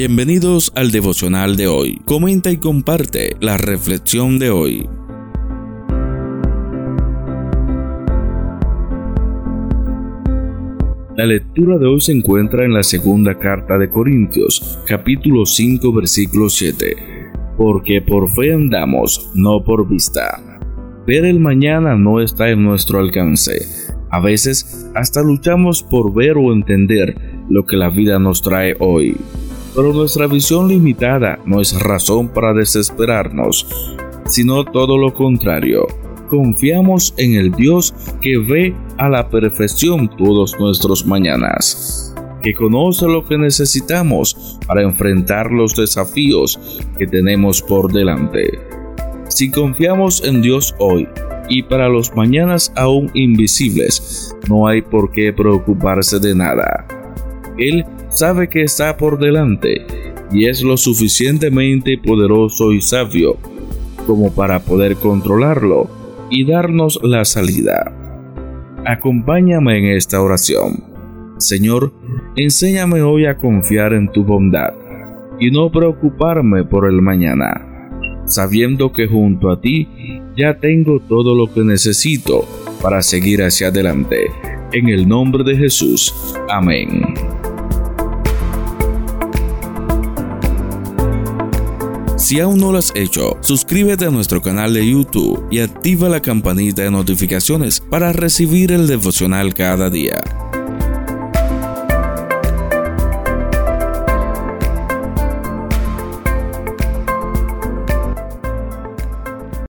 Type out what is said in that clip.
Bienvenidos al devocional de hoy. Comenta y comparte la reflexión de hoy. La lectura de hoy se encuentra en la segunda carta de Corintios, capítulo 5, versículo 7. Porque por fe andamos, no por vista. Ver el mañana no está en nuestro alcance. A veces hasta luchamos por ver o entender lo que la vida nos trae hoy. Pero nuestra visión limitada no es razón para desesperarnos, sino todo lo contrario. Confiamos en el Dios que ve a la perfección todos nuestros mañanas, que conoce lo que necesitamos para enfrentar los desafíos que tenemos por delante. Si confiamos en Dios hoy y para los mañanas aún invisibles, no hay por qué preocuparse de nada. Él sabe que está por delante y es lo suficientemente poderoso y sabio como para poder controlarlo y darnos la salida. Acompáñame en esta oración. Señor, enséñame hoy a confiar en tu bondad y no preocuparme por el mañana, sabiendo que junto a ti ya tengo todo lo que necesito para seguir hacia adelante. En el nombre de Jesús. Amén. Si aún no lo has hecho, suscríbete a nuestro canal de YouTube y activa la campanita de notificaciones para recibir el devocional cada día.